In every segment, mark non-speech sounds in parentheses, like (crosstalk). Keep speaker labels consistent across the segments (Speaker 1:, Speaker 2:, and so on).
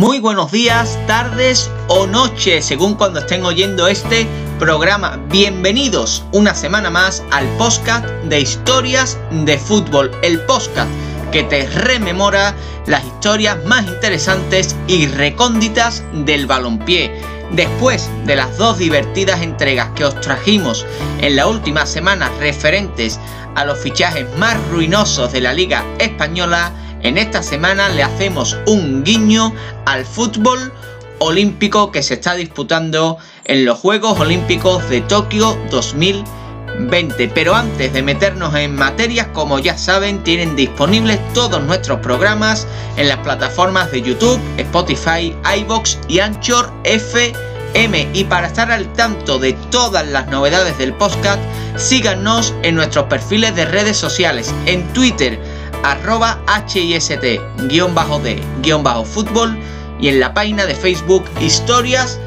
Speaker 1: Muy buenos días, tardes o noches, según cuando estén oyendo este programa. Bienvenidos una semana más al podcast de historias de fútbol, el podcast que te rememora las historias más interesantes y recónditas del balompié. Después de las dos divertidas entregas que os trajimos en la última semana referentes a los fichajes más ruinosos de la Liga Española, en esta semana le hacemos un guiño al fútbol olímpico que se está disputando en los Juegos Olímpicos de Tokio 2020. Pero antes de meternos en materias, como ya saben, tienen disponibles todos nuestros programas en las plataformas de YouTube, Spotify, iBox y Anchor FM. Y para estar al tanto de todas las novedades del podcast, síganos en nuestros perfiles de redes sociales, en Twitter, arroba HIST-D-fútbol y en la página de Facebook Historias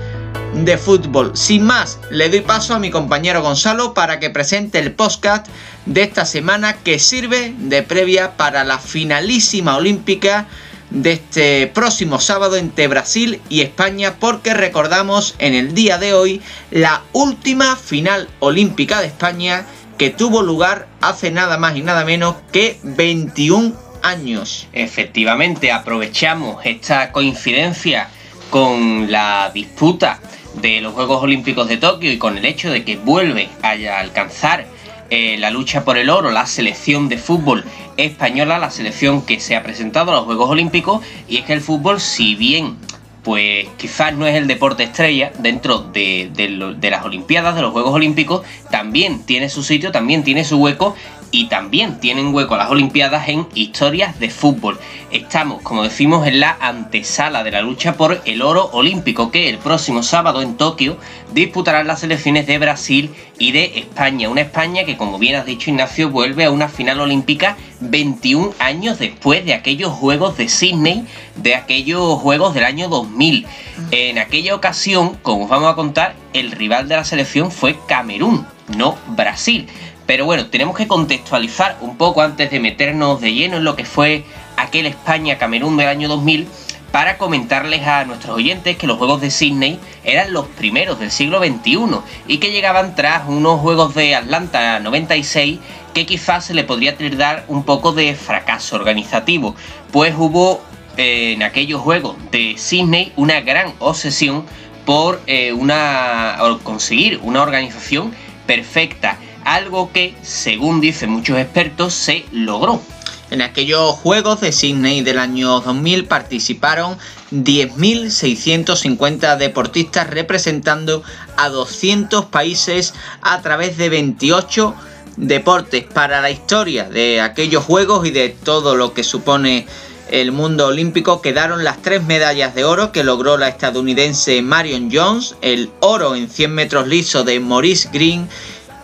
Speaker 1: de Fútbol. Sin más, le doy paso a mi compañero Gonzalo para que presente el podcast de esta semana que sirve de previa para la finalísima olímpica de este próximo sábado entre Brasil y España porque recordamos en el día de hoy la última final olímpica de España que tuvo lugar hace nada más y nada menos que 21 años.
Speaker 2: Efectivamente, aprovechamos esta coincidencia con la disputa de los Juegos Olímpicos de Tokio y con el hecho de que vuelve a alcanzar eh, la lucha por el oro la selección de fútbol española, la selección que se ha presentado a los Juegos Olímpicos, y es que el fútbol, si bien pues quizás no es el deporte estrella dentro de, de, las Olimpiadas, de los Juegos Olímpicos, también tiene su sitio, también tiene su hueco y también tienen hueco las Olimpiadas en historias de fútbol. Estamos, como decimos, en la antesala de la lucha por el oro olímpico que el próximo sábado en Tokio disputarán las selecciones de Brasil y de España. Una España que, como bien has dicho Ignacio, vuelve a una final olímpica 21 años después de aquellos Juegos de Sydney, de aquellos Juegos del año 2000. En aquella ocasión, como os vamos a contar, el rival de la selección fue Camerún, no Brasil. Pero bueno, tenemos que contextualizar un poco antes de meternos de lleno en lo que fue aquel España-Camerún del año 2000 para comentarles a nuestros oyentes que los Juegos de Sydney eran los primeros del siglo XXI y que llegaban tras unos Juegos de Atlanta 96 que quizás se le podría dar un poco de fracaso organizativo, pues hubo eh, en aquellos Juegos de Sydney una gran obsesión por eh, una, conseguir una organización perfecta algo que, según dicen muchos expertos, se logró.
Speaker 1: En aquellos Juegos de Sydney del año 2000 participaron 10.650 deportistas representando a 200 países a través de 28 deportes. Para la historia de aquellos Juegos y de todo lo que supone el mundo olímpico quedaron las tres medallas de oro que logró la estadounidense Marion Jones, el oro en 100 metros liso de Maurice Green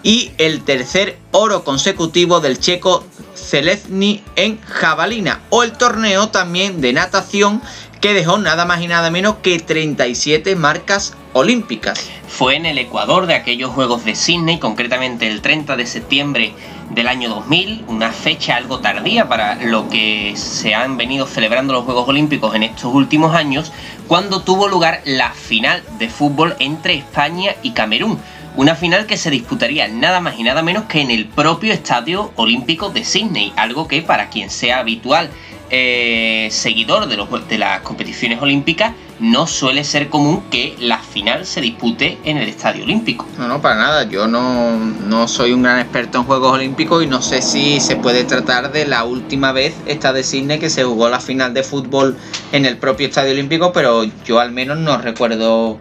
Speaker 1: y el tercer oro consecutivo del checo Zelezny en jabalina o el torneo también de natación que dejó nada más y nada menos que 37 marcas olímpicas.
Speaker 2: Fue en el Ecuador de aquellos Juegos de Sydney, concretamente el 30 de septiembre del año 2000, una fecha algo tardía para lo que se han venido celebrando los Juegos Olímpicos en estos últimos años, cuando tuvo lugar la final de fútbol entre España y Camerún una final que se disputaría nada más y nada menos que en el propio Estadio Olímpico de Sydney, algo que para quien sea habitual eh, seguidor de, de las competiciones olímpicas no suele ser común que la final se dispute en el Estadio Olímpico.
Speaker 1: No, no, para nada. Yo no, no soy un gran experto en Juegos Olímpicos y no sé si se puede tratar de la última vez esta de Sydney que se jugó la final de fútbol en el propio Estadio Olímpico, pero yo al menos no recuerdo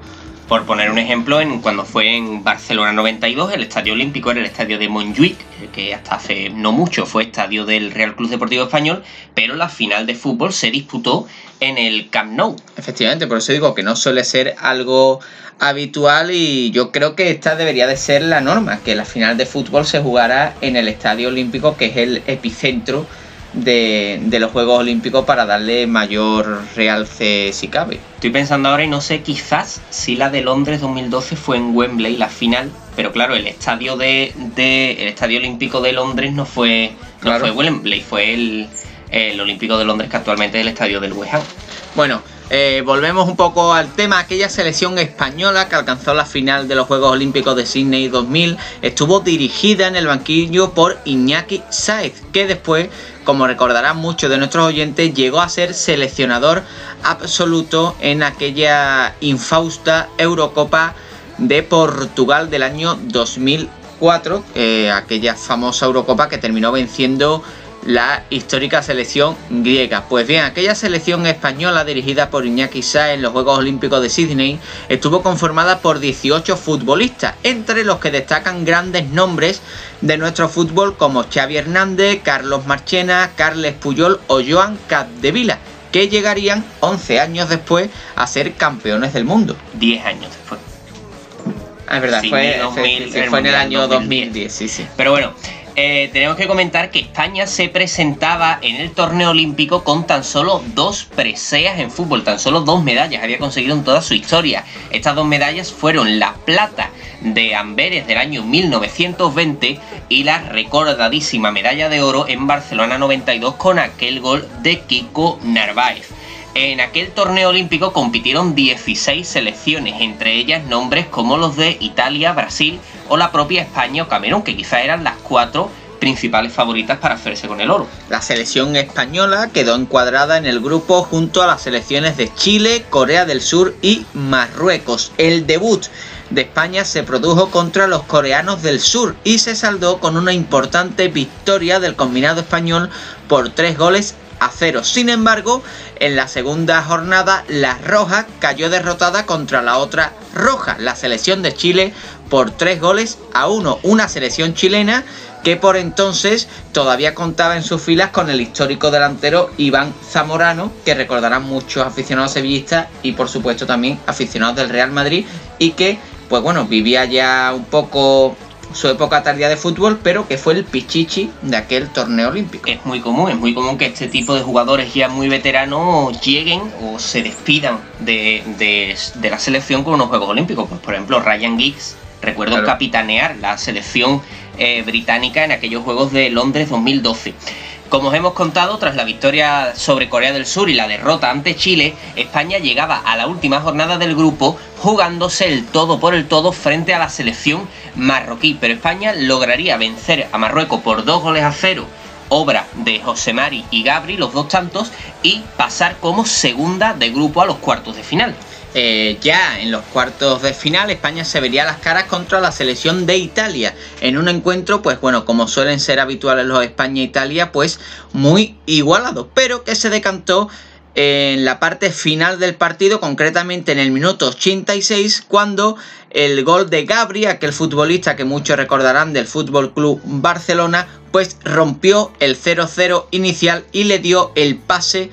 Speaker 2: por poner un ejemplo, en, cuando fue en Barcelona 92, el estadio olímpico era el estadio de Montjuic, que hasta hace no mucho fue estadio del Real Club Deportivo Español, pero la final de fútbol se disputó en el Camp Nou.
Speaker 1: Efectivamente, por eso digo que no suele ser algo habitual y yo creo que esta debería de ser la norma, que la final de fútbol se jugara en el estadio olímpico, que es el epicentro de, los Juegos Olímpicos para darle mayor realce si cabe.
Speaker 2: Estoy pensando ahora y no sé, quizás si la de Londres 2012 fue en Wembley la final, pero claro, el estadio de, el estadio olímpico de Londres no fue, no fue Wembley, fue el, el olímpico de Londres que actualmente es el estadio del West Ham.
Speaker 1: Bueno, eh, volvemos un poco al tema. Aquella selección española que alcanzó la final de los Juegos Olímpicos de Sydney 2000 estuvo dirigida en el banquillo por Iñaki Saez, que después, como recordarán muchos de nuestros oyentes, llegó a ser seleccionador absoluto en aquella infausta Eurocopa de Portugal del año 2004, eh, aquella famosa Eurocopa que terminó venciendo la histórica selección griega. Pues bien, aquella selección española dirigida por Iñaki Sá en los Juegos Olímpicos de Sydney estuvo conformada por 18 futbolistas, entre los que destacan grandes nombres de nuestro fútbol como Xavi Hernández, Carlos Marchena, Carles Puyol o Joan Capdevila, que llegarían 11 años después a ser campeones del mundo.
Speaker 2: 10 años después.
Speaker 1: Ah, es verdad, fue, fue, en el año 2010, sí, sí.
Speaker 2: Pero bueno, eh, tenemos que comentar que España se presentaba en el torneo olímpico con tan solo dos preseas en fútbol, tan solo dos medallas había conseguido en toda su historia. Estas dos medallas fueron la plata de Amberes del año 1920 y la recordadísima medalla de oro en Barcelona 92 con aquel gol de Kiko Narváez. En aquel torneo olímpico compitieron 16 selecciones, entre ellas nombres como los de Italia, Brasil o la propia España o Camerún, que quizás eran las cuatro principales favoritas para hacerse con el oro.
Speaker 1: La selección española quedó encuadrada en el grupo junto a las selecciones de Chile, Corea del Sur y Marruecos. El debut de España se produjo contra los coreanos del sur y se saldó con una importante victoria del combinado español por tres goles a cero. Sin embargo, en la segunda jornada, la Roja cayó derrotada contra la otra Roja, la selección de Chile, por tres goles a uno. Una selección chilena que por entonces todavía contaba en sus filas con el histórico delantero Iván Zamorano, que recordarán muchos aficionados sevillistas y por supuesto también aficionados del Real Madrid, y que, pues bueno, vivía ya un poco su época tardía de fútbol, pero que fue el pichichi de aquel torneo olímpico.
Speaker 2: Es muy común, es muy común que este tipo de jugadores ya muy veteranos lleguen o se despidan de, la selección con unos Juegos Olímpicos. Pues, por ejemplo, Ryan Giggs, recuerdo capitanear la selección eh, británica en aquellos Juegos de Londres 2012. Como os hemos contado, tras la victoria sobre Corea del Sur y la derrota ante Chile, España llegaba a la última jornada del grupo jugándose el todo por el todo frente a la selección marroquí. Pero España lograría vencer a Marruecos por dos goles a cero, obra de José Mari y Gabri, los dos tantos, y pasar como segunda de grupo a los cuartos de final.
Speaker 1: Eh, ya en los cuartos de final España se vería las caras contra la selección de Italia. En un encuentro pues bueno como suelen ser habituales los España-Italia pues muy igualado pero que se decantó en la parte final del partido, concretamente en el minuto 86, cuando el gol de Gabri, aquel futbolista que muchos recordarán del Fútbol Club Barcelona, pues rompió el 0-0 inicial y le dio el pase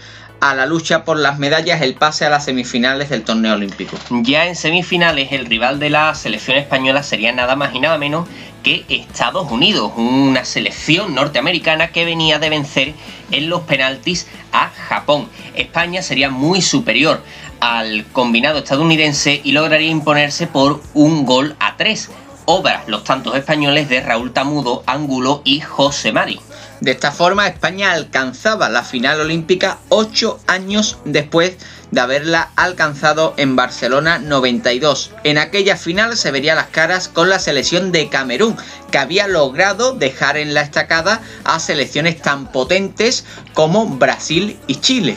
Speaker 1: a la lucha por las medallas el pase a las semifinales del torneo olímpico.
Speaker 2: Ya en semifinales el rival de la selección española sería nada más y nada menos que Estados Unidos, una selección norteamericana que venía de vencer en los penaltis a Japón. España sería muy superior al combinado estadounidense y lograría imponerse por un gol a tres. Obra los tantos españoles de Raúl Tamudo, Ángulo y José Mari.
Speaker 1: De esta forma, España alcanzaba la final olímpica ocho años después de haberla alcanzado en Barcelona 92. En aquella final se vería las caras con la selección de Camerún, que había logrado dejar en la estacada a selecciones tan potentes como Brasil y Chile.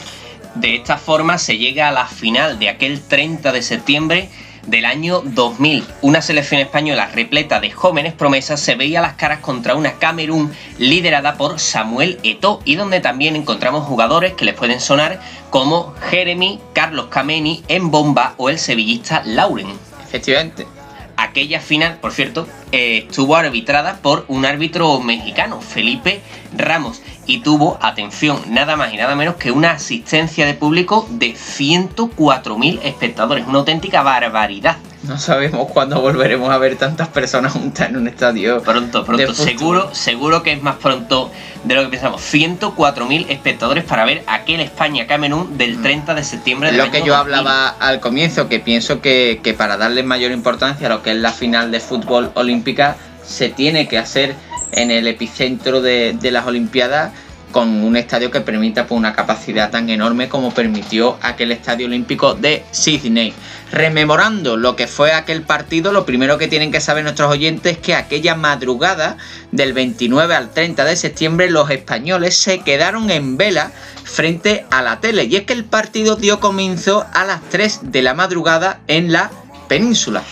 Speaker 2: De esta forma se llega a la final de aquel 30 de septiembre del año 2000. Una selección española repleta de jóvenes promesas se veía las caras contra una Camerún liderada por Samuel Eto'o y donde también encontramos jugadores que les pueden sonar como Jeremy, Carlos Kameni, Mbomba o el sevillista Lauren.
Speaker 1: Efectivamente.
Speaker 2: Aquella final, por cierto, eh, estuvo arbitrada por un árbitro mexicano, Felipe Ramos, y tuvo, atención, nada más y nada menos que una asistencia de público de 104.000 espectadores, una auténtica barbaridad.
Speaker 1: No sabemos cuándo volveremos a ver tantas personas juntas en un estadio.
Speaker 2: Pronto, pronto, seguro, seguro que es más pronto de lo que pensamos. 104.000 espectadores para ver aquel España-Camerún del 30 mm. de septiembre
Speaker 1: Lo que yo hablaba al comienzo, que pienso que, que para darle mayor importancia a lo que es la final de fútbol olímpica, se tiene que hacer en el epicentro de, las Olimpiadas con un estadio que permita pues, una capacidad tan enorme como permitió aquel estadio olímpico de Sydney. Rememorando lo que fue aquel partido, lo primero que tienen que saber nuestros oyentes es que aquella madrugada del 29 al 30 de septiembre los españoles se quedaron en vela frente a la tele y es que el partido dio comienzo a las 3 de la madrugada en la península.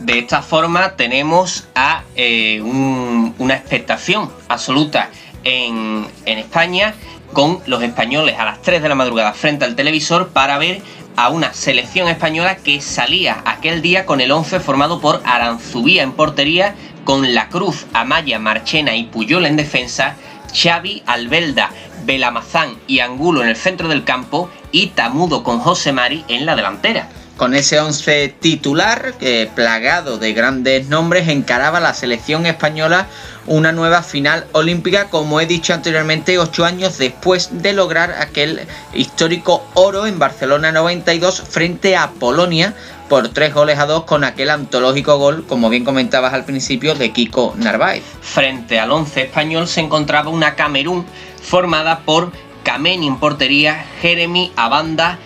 Speaker 2: De esta forma tenemos a eh, una expectación absoluta en, España con los españoles a las 3 de la madrugada frente al televisor para ver a una selección española que salía aquel día con el 11 formado por Aranzubía en portería, con La Cruz, Amaya, Marchena y Puyol en defensa, Xavi, Albelda, Belamazán y Angulo en el centro del campo y Tamudo con José Mari en la delantera.
Speaker 1: Con ese 11 titular, plagado de grandes nombres, encaraba la selección española una nueva final olímpica, como he dicho anteriormente, ocho años después de lograr aquel histórico oro en Barcelona 92 frente a Polonia por tres goles a dos con aquel antológico gol, como bien comentabas al principio, de Kiko Narváez.
Speaker 2: Frente al once español se encontraba una Camerún formada por Kameni en portería, Jeremy Abanda,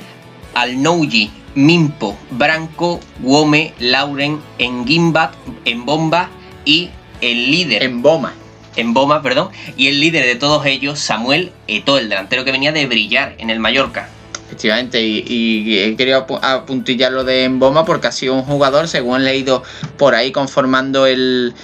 Speaker 2: Alnouji, Mimpo, Branco, Wome, Lauren, Engimbat, Bomba y el líder.
Speaker 1: En Boma.
Speaker 2: En Boma, perdón. Y el líder de todos ellos, Samuel Eto'o, el delantero que venía de brillar en el Mallorca.
Speaker 1: Efectivamente, y, he querido apuntillar lo de Emboma porque ha sido un jugador, según he leído por ahí conformando el,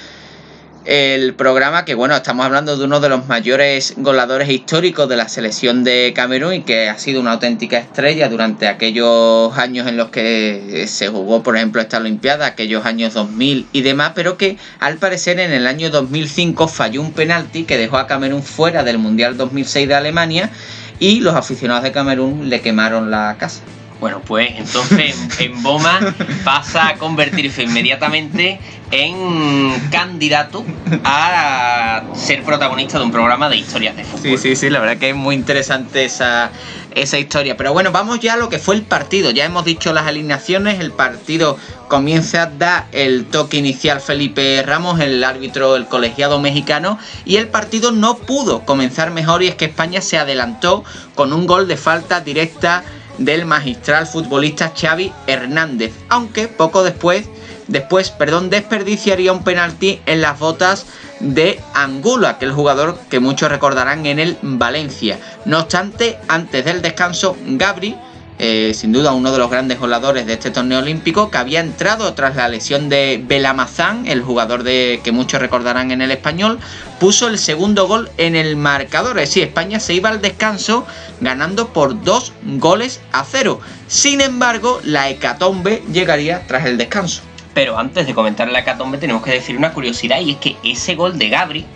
Speaker 1: el programa que bueno, estamos hablando de uno de los mayores goladores históricos de la selección de Camerún y que ha sido una auténtica estrella durante aquellos años en los que se jugó, por ejemplo, esta Olimpiada, aquellos años 2000 y demás, pero que al parecer en el año 2005 falló un penalti que dejó a Camerún fuera del Mundial 2006 de Alemania y los aficionados de Camerún le quemaron la casa.
Speaker 2: Bueno, pues entonces (laughs) en Boma pasa a convertirse inmediatamente en candidato a ser protagonista de un programa de historias de fútbol.
Speaker 1: Sí, sí, sí, la verdad que es muy interesante esa, esa historia. Pero bueno, vamos ya a lo que fue el partido. Ya hemos dicho las alineaciones, el partido comienza, da el toque inicial Felipe Ramos, el árbitro, el colegiado mexicano, y el partido no pudo comenzar mejor y es que España se adelantó con un gol de falta directa del magistral futbolista Xavi Hernández, aunque poco después, después, perdón, desperdiciaría un penalti en las botas de Angulo, aquel jugador que muchos recordarán en el Valencia. No obstante, antes del descanso, Gabri eh, sin duda uno de los grandes goleadores de este torneo olímpico, que había entrado tras la lesión de Belamazán, el jugador de que muchos recordarán en el español, puso el segundo gol en el marcador. Es decir, España se iba al descanso ganando por dos goles a cero. Sin embargo, la hecatombe llegaría tras el descanso.
Speaker 2: Pero antes de comentar la hecatombe tenemos que decir una curiosidad y es que ese gol de Gabri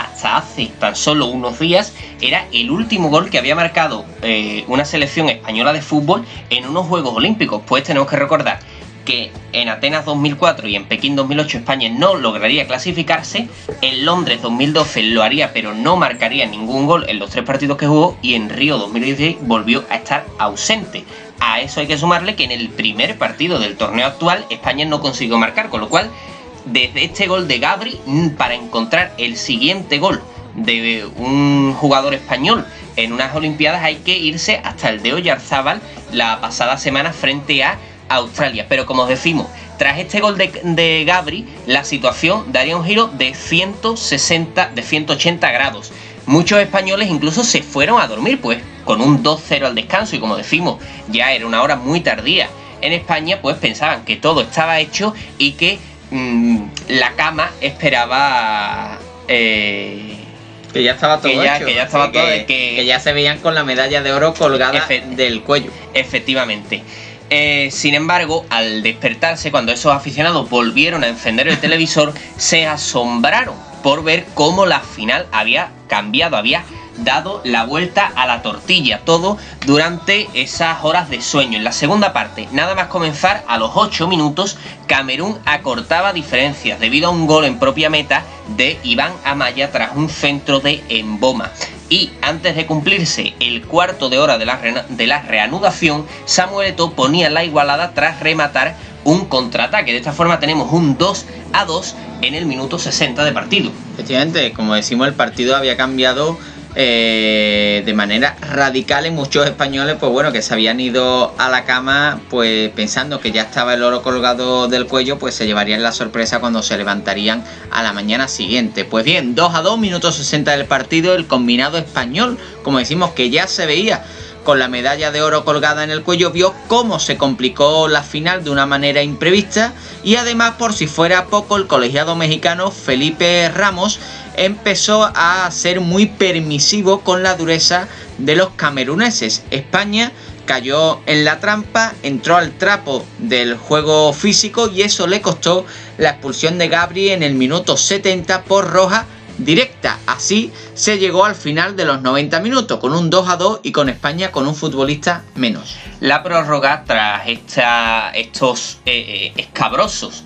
Speaker 2: hasta hace tan solo unos días era el último gol que había marcado eh, una selección española de fútbol en unos Juegos Olímpicos. Pues tenemos que recordar que en Atenas 2004 y en Pekín 2008 España no lograría clasificarse, en Londres 2012 lo haría pero no marcaría ningún gol en los tres partidos que jugó y en Río 2016 volvió a estar ausente. A eso hay que sumarle que en el primer partido del torneo actual España no consiguió marcar, con lo cual desde este gol de Gabri para encontrar el siguiente gol de un jugador español en unas Olimpiadas hay que irse hasta el de Oyarzábal la pasada semana frente a Australia. Pero como os decimos, tras este gol de, de, Gabri, la situación daría un giro de 160, de 180 grados. Muchos españoles incluso se fueron a dormir, pues con un 2-0 al descanso y como decimos, ya era una hora muy tardía. En España, pues pensaban que todo estaba hecho y que Mm, la cama esperaba
Speaker 1: eh, que ya estaba todo
Speaker 2: que ya, que ya estaba todo
Speaker 1: que, ya se veían con la medalla de oro colgada del cuello.
Speaker 2: Efectivamente. Eh, sin embargo, al despertarse, cuando esos aficionados volvieron a encender el televisor, se asombraron por ver cómo la final había cambiado, había dado la vuelta a la tortilla, todo durante esas horas de sueño. En la segunda parte, nada más comenzar, a los 8 minutos, Camerún acortaba diferencias debido a un gol en propia meta de Iván Amaya tras un centro de Emboma. Y antes de cumplirse el cuarto de hora de la, de la reanudación, Samuel Eto'o ponía la igualada tras rematar un contraataque. De esta forma tenemos un 2 a 2 en el minuto 60 de partido.
Speaker 1: Efectivamente, como decimos, el partido había cambiado eh, de manera radical en muchos españoles, pues bueno, que se habían ido a la cama, pues pensando que ya estaba el oro colgado del cuello, pues se llevarían la sorpresa cuando se levantarían a la mañana siguiente. Pues bien, 2 a 2, minutos 60 del partido, el combinado español, como decimos, que ya se veía con la medalla de oro colgada en el cuello, vio cómo se complicó la final de una manera imprevista y además por si fuera poco el colegiado mexicano Felipe Ramos empezó a ser muy permisivo con la dureza de los cameruneses. España cayó en la trampa, entró al trapo del juego físico y eso le costó la expulsión de Gabri en el minuto 70 por roja directa. Así se llegó al final de los 90 minutos, con un 2 a 2 y con España con un futbolista menos.
Speaker 2: La prórroga, tras estos eh, eh, escabrosos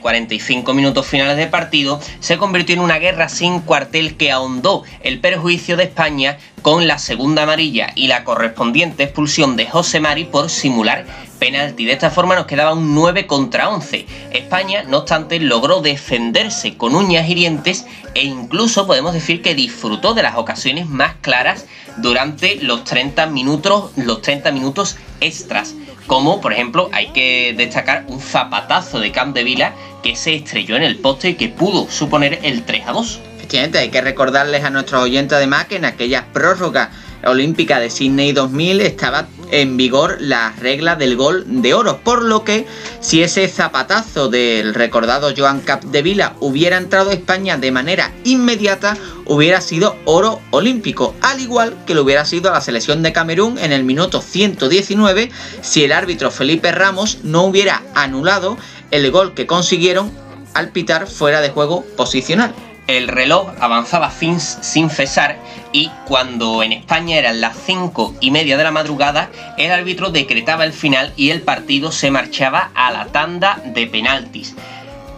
Speaker 2: 45 eh, minutos finales de partido, se convirtió en una guerra sin cuartel que ahondó el perjuicio de España con la segunda amarilla y la correspondiente expulsión de José Mari por simular penalti. De esta forma nos quedaba un 9 contra 11. España, no obstante, logró defenderse con uñas hirientes e incluso podemos decir que disfrutó de las ocasiones más claras durante los 30 minutos, los 30 minutos extras. Como por ejemplo hay que destacar un zapatazo de Camp de Vila que se estrelló en el poste y que pudo suponer el 3 a 2.
Speaker 1: Efectivamente, hay que recordarles a nuestros oyentes además que en aquellas prórrogas olímpica de Sydney 2000 estaba en vigor la regla del gol de oro, por lo que si ese zapatazo del recordado Joan Capdevila hubiera entrado a España de manera inmediata, hubiera sido oro olímpico, al igual que lo hubiera sido a la selección de Camerún en el minuto 119 si el árbitro Felipe Ramos no hubiera anulado el gol que consiguieron al pitar fuera de juego posicional.
Speaker 2: El reloj avanzaba sin cesar y cuando en España eran las cinco y media de la madrugada, el árbitro decretaba el final y el partido se marchaba a la tanda de penaltis.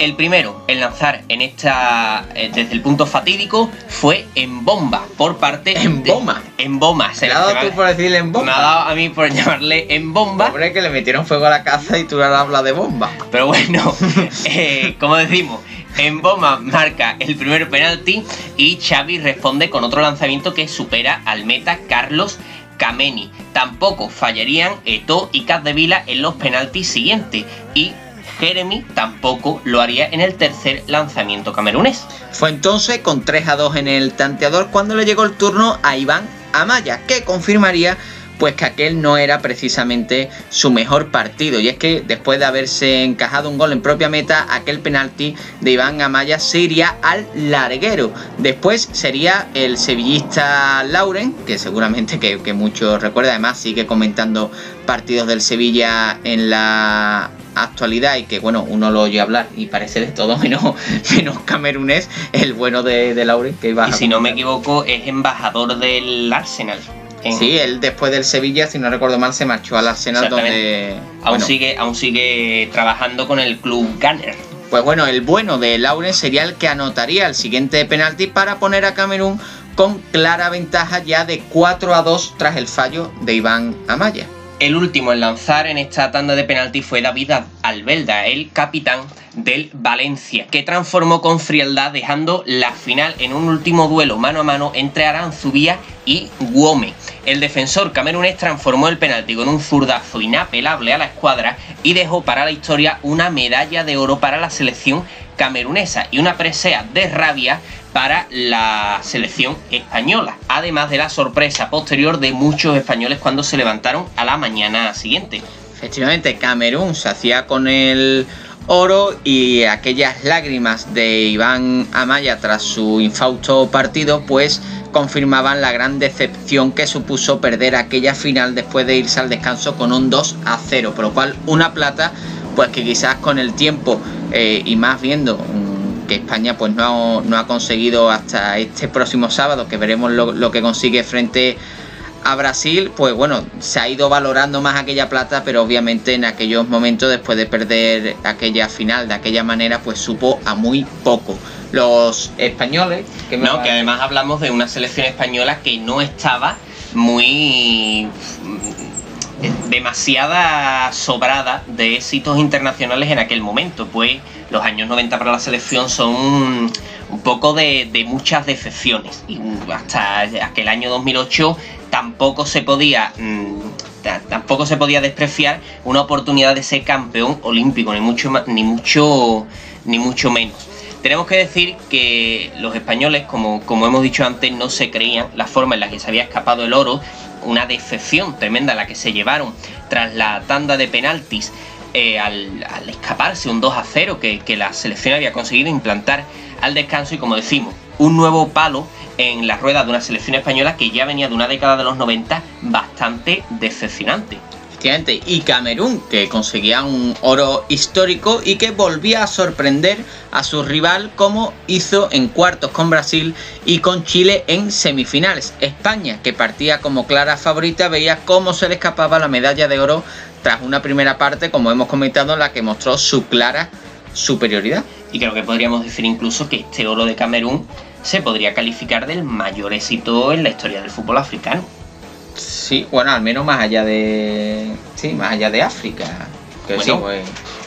Speaker 2: El primero en lanzar en esta eh, desde el punto fatídico fue en bomba por parte
Speaker 1: en bomba
Speaker 2: en bomba
Speaker 1: se ha dado tú por decirle en bomba
Speaker 2: me ha dado a mí por (laughs) llamarle en bomba.
Speaker 1: Pobre que le metieron fuego a la casa y tú ahora hablas de bomba.
Speaker 2: Pero bueno (laughs) eh, como decimos en bomba marca el primer penalti y Xavi responde con otro lanzamiento que supera al meta Carlos Kameni. Tampoco fallarían Eto y Vila en los penaltis siguientes y Jeremy tampoco lo haría en el tercer lanzamiento camerunés.
Speaker 1: Fue entonces con 3 a 2 en el tanteador cuando le llegó el turno a Iván Amaya, que confirmaría pues que aquel no era precisamente su mejor partido. Y es que después de haberse encajado un gol en propia meta, aquel penalti de Iván Amaya se iría al larguero. Después sería el sevillista Lauren, que seguramente que, que muchos recuerdan, además sigue comentando partidos del Sevilla en la actualidad y que bueno, uno lo oye hablar y parece de todo menos, (laughs) menos camerunés, el bueno de, de Lauren que
Speaker 2: iba Y si no me equivoco, es embajador del Arsenal.
Speaker 1: Sí, él después del Sevilla, si no recuerdo mal, se marchó al Arsenal donde...
Speaker 2: Aún, sigue, aún sigue trabajando con el club Gunner.
Speaker 1: Pues bueno, el bueno de Lauren sería el que anotaría el siguiente penalti para poner a Camerún con clara ventaja ya de 4 a 2 tras el fallo de Iván Amaya.
Speaker 2: El último en lanzar en esta tanda de penalti fue David Albelda, el capitán del Valencia, que transformó con frialdad dejando la final en un último duelo mano a mano entre Aranzubía y Guome. El defensor camerunés transformó el penalti con un zurdazo inapelable a la escuadra y dejó para la historia una medalla de oro para la selección camerunesa y una presea de rabia para la selección española, además de la sorpresa posterior de muchos españoles cuando se levantaron a la mañana siguiente.
Speaker 1: Efectivamente, Camerún se hacía con el oro y aquellas lágrimas de Iván Amaya tras su infausto partido, pues confirmaban la gran decepción que supuso perder aquella final después de irse al descanso con un 2 a 0, por lo cual una plata, pues que quizás con el tiempo eh, y más viendo que España pues no, no, ha conseguido hasta este próximo sábado, que veremos lo, que consigue frente a Brasil, pues bueno, se ha ido valorando más aquella plata, pero obviamente en aquellos momentos, después de perder aquella final de aquella manera, pues supo a muy poco. Los españoles...
Speaker 2: Que no, que además hablamos de una selección española que no estaba muy demasiada sobrada de éxitos internacionales en aquel momento, pues los años 90 para la selección son un poco de, muchas decepciones. Y hasta aquel año 2008 tampoco se podía mm, tampoco se podía despreciar una oportunidad de ser campeón olímpico, ni mucho ni mucho ni mucho menos. Tenemos que decir que los españoles, como, como hemos dicho antes, no se creían la forma en la que se había escapado el oro, una decepción tremenda la que se llevaron tras la tanda de penaltis eh, al, escaparse un 2 a 0 que, que la selección había conseguido implantar al descanso y como decimos, un nuevo palo en la rueda de una selección española que ya venía de una década de los 90 bastante decepcionante.
Speaker 1: Y Camerún, que conseguía un oro histórico y que volvía a sorprender a su rival como hizo en cuartos con Brasil y con Chile en semifinales. España, que partía como clara favorita, veía cómo se le escapaba la medalla de oro tras una primera parte, como hemos comentado, en la que mostró su clara superioridad.
Speaker 2: Y creo que podríamos decir incluso que este oro de Camerún se podría calificar del mayor éxito en la historia del fútbol africano.
Speaker 1: Sí, bueno, al menos más allá de. Sí, más allá de África.
Speaker 2: bueno, pues.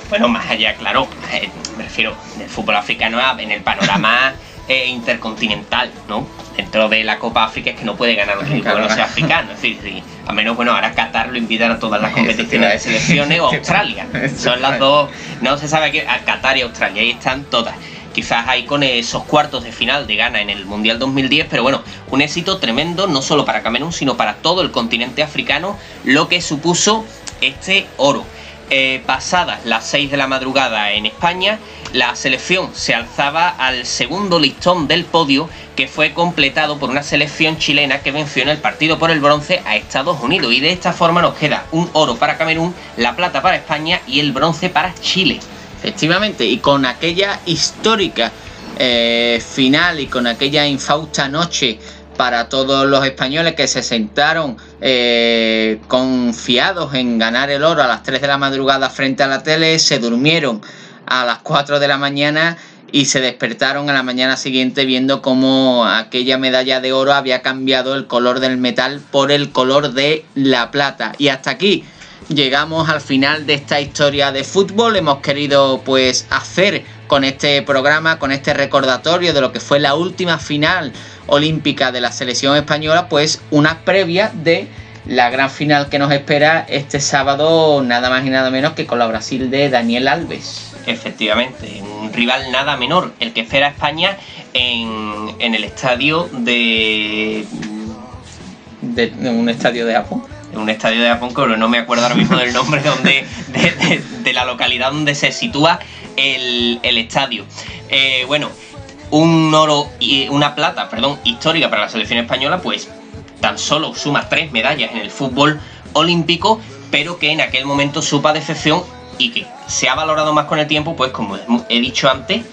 Speaker 2: bueno, más allá, claro, eh, me refiero del fútbol africano en el panorama (laughs) eh, intercontinental, ¿no? Dentro de la Copa África es que no puede ganar un equipo que no sea africano. Es decir, sí, al menos, bueno, ahora Qatar lo invitan a todas las competiciones de selecciones o (laughs) Australia. Son las dos. No se sabe que. Qatar y Australia, ahí están todas quizás ahí con esos cuartos de final de Ghana en el Mundial 2010, pero bueno, un éxito tremendo no solo para Camerún, sino para todo el continente africano, lo que supuso este oro. Eh, pasadas las 6 de la madrugada en España, la selección se alzaba al segundo listón del podio que fue completado por una selección chilena que venció en el partido por el bronce a Estados Unidos y de esta forma nos queda un oro para Camerún, la plata para España y el bronce para Chile.
Speaker 1: Efectivamente, y con aquella histórica eh, final y con aquella infausta noche para todos los españoles que se sentaron eh, confiados en ganar el oro a las 3 de la madrugada frente a la tele, se durmieron a las 4 de la mañana y se despertaron a la mañana siguiente viendo cómo aquella medalla de oro había cambiado el color del metal por el color de la plata. Y hasta aquí llegamos al final de esta historia de fútbol. Hemos querido pues hacer con este programa, con este recordatorio de lo que fue la última final olímpica de la selección española, pues una previa de la gran final que nos espera este sábado, nada más y nada menos que con la Brasil de Daniel Alves.
Speaker 2: Efectivamente, un rival nada menor, el que espera a España en, el estadio de...
Speaker 1: de... un estadio de Japón
Speaker 2: en un estadio de Japón, pero no me acuerdo ahora mismo del nombre donde, de, la localidad donde se sitúa el, estadio. Eh, bueno, un oro y una plata, perdón, histórica para la selección española, pues tan solo suma tres medallas en el fútbol olímpico, pero que en aquel momento supa decepción y que se ha valorado más con el tiempo, pues como he dicho antes,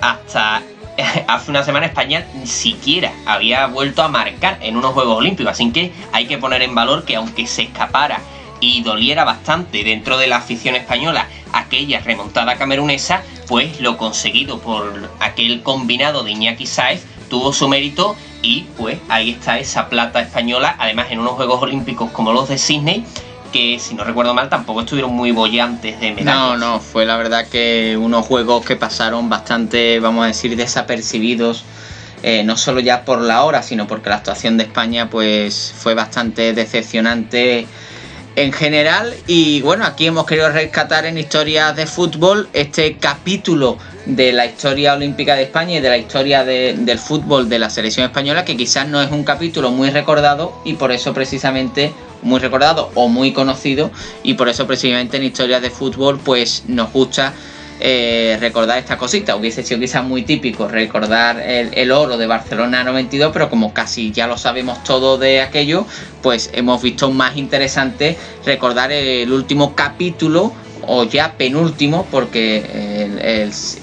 Speaker 2: hasta (laughs) hace una semana España ni siquiera había vuelto a marcar en unos Juegos Olímpicos, así que hay que poner en valor que aunque se escapara y doliera bastante dentro de la afición española aquella remontada camerunesa, pues lo conseguido por aquel combinado de Iñaki Saez tuvo su mérito y pues ahí está esa plata española, además en unos Juegos Olímpicos como los de Sydney, que si no recuerdo mal tampoco estuvieron muy bollantes de medallas.
Speaker 1: No, no, fue la verdad que unos juegos que pasaron bastante, vamos a decir, desapercibidos. Eh, no solo ya por la hora, sino porque la actuación de España pues fue bastante decepcionante en general. Y bueno, aquí hemos querido rescatar en historias de fútbol este capítulo de la historia olímpica de España y de la historia del fútbol de la selección española, que quizás no es un capítulo muy recordado y por eso precisamente muy recordado o muy conocido y por eso precisamente en historias de fútbol pues nos gusta eh, recordar esta cosita. Hubiese sido quizás muy típico recordar el, oro de Barcelona 92, pero como casi ya lo sabemos todo de aquello, pues hemos visto más interesante recordar el último capítulo o ya penúltimo, porque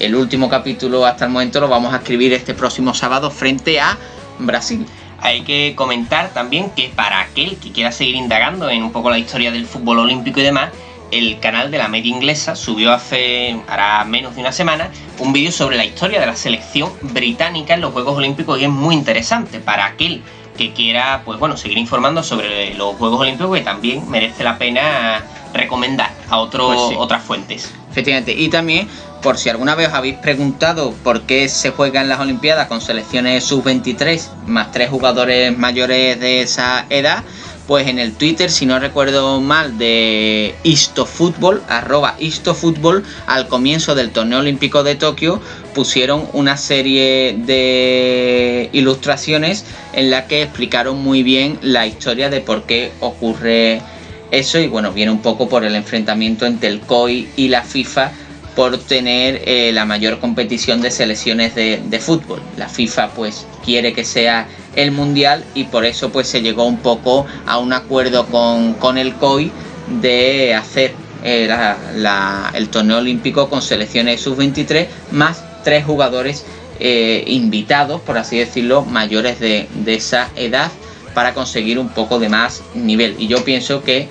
Speaker 1: el último capítulo hasta el momento lo vamos a escribir este próximo sábado frente a Brasil.
Speaker 2: Hay que comentar también que para aquel que quiera seguir indagando en un poco la historia del fútbol olímpico y demás, el canal de la media inglesa subió hace hará menos de una semana un vídeo sobre la historia de la selección británica en los Juegos Olímpicos y es muy interesante para aquel que quiera pues bueno seguir informando sobre los Juegos Olímpicos que también merece la pena recomendar a otros pues otras fuentes.
Speaker 1: Efectivamente, y también por si alguna vez os habéis preguntado por qué se juegan las Olimpiadas con selecciones sub-23 más tres jugadores mayores de esa edad, pues en el Twitter, si no recuerdo mal, de IstoFootball, arroba IstoFootball, al comienzo del torneo olímpico de Tokio, pusieron una serie de ilustraciones en la que explicaron muy bien la historia de por qué ocurre eso y bueno, viene un poco por el enfrentamiento entre el COI y la FIFA por tener eh, la mayor competición de selecciones de, fútbol. La FIFA pues quiere que sea el mundial y por eso pues se llegó un poco a un acuerdo con, el COI de hacer eh, el torneo olímpico con selecciones sub-23 más tres jugadores eh, invitados, por así decirlo, mayores de, de esa edad para conseguir un poco de más nivel. Y yo pienso que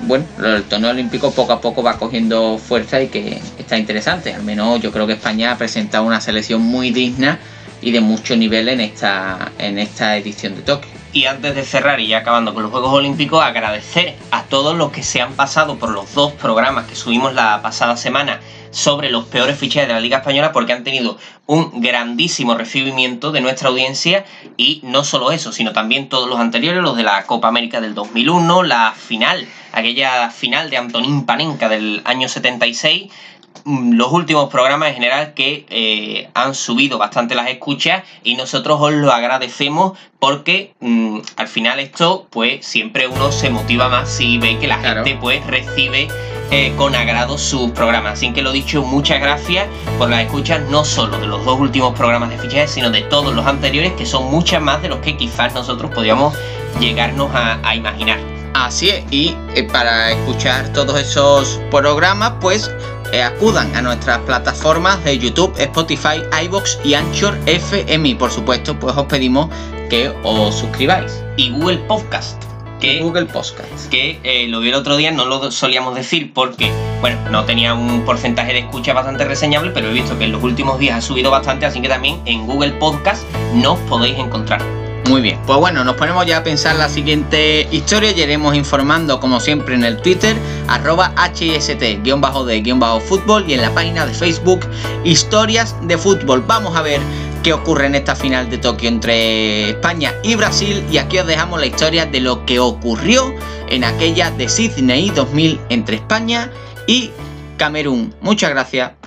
Speaker 1: bueno, el torneo olímpico poco a poco va cogiendo fuerza y que está interesante. Al menos yo creo que España ha presentado una selección muy digna y de mucho nivel en esta, en esta edición de Tokio.
Speaker 2: Y antes de cerrar y ya acabando con los Juegos Olímpicos, agradecer a todos los que se han pasado por los dos programas que subimos la pasada semana sobre los peores fichajes de la Liga Española porque han tenido un grandísimo recibimiento de nuestra audiencia y no solo eso, sino también todos los anteriores, los de la Copa América del 2001, la final, aquella final de Antonín Panenka del año 76, mm, los últimos programas en general que eh, han subido bastante las escuchas y nosotros os lo agradecemos porque mm, al final esto pues siempre uno se motiva más si ve que la gente pues recibe eh, con agrado sus programas. Así que lo dicho, muchas gracias por las escuchas, no solo de los dos últimos programas de fichajes, sino de todos los anteriores, que son muchas más de los que quizás nosotros podíamos llegarnos a, imaginar.
Speaker 1: Así es, y eh, para escuchar todos esos programas, pues eh, acudan a nuestras plataformas de YouTube, Spotify, iBox y Anchor FM. Y por supuesto, pues os pedimos que os suscribáis.
Speaker 2: Y Google Podcast
Speaker 1: que, Google Podcast.
Speaker 2: Que eh, lo vi el otro día, no lo solíamos decir porque, bueno, no tenía un porcentaje de escucha bastante reseñable, pero he visto que en los últimos días ha subido bastante, así que también en Google Podcast nos podéis encontrar.
Speaker 1: Muy bien, pues bueno, nos ponemos ya a pensar la siguiente historia y iremos informando como siempre en el Twitter, arroba HIST-de-fútbol y en la página de Facebook, Historias de Fútbol. Vamos a ver qué ocurre en esta final de Tokio entre España y Brasil y aquí os dejamos la historia de lo que ocurrió en aquella de Sydney 2000 entre España y Camerún. Muchas gracias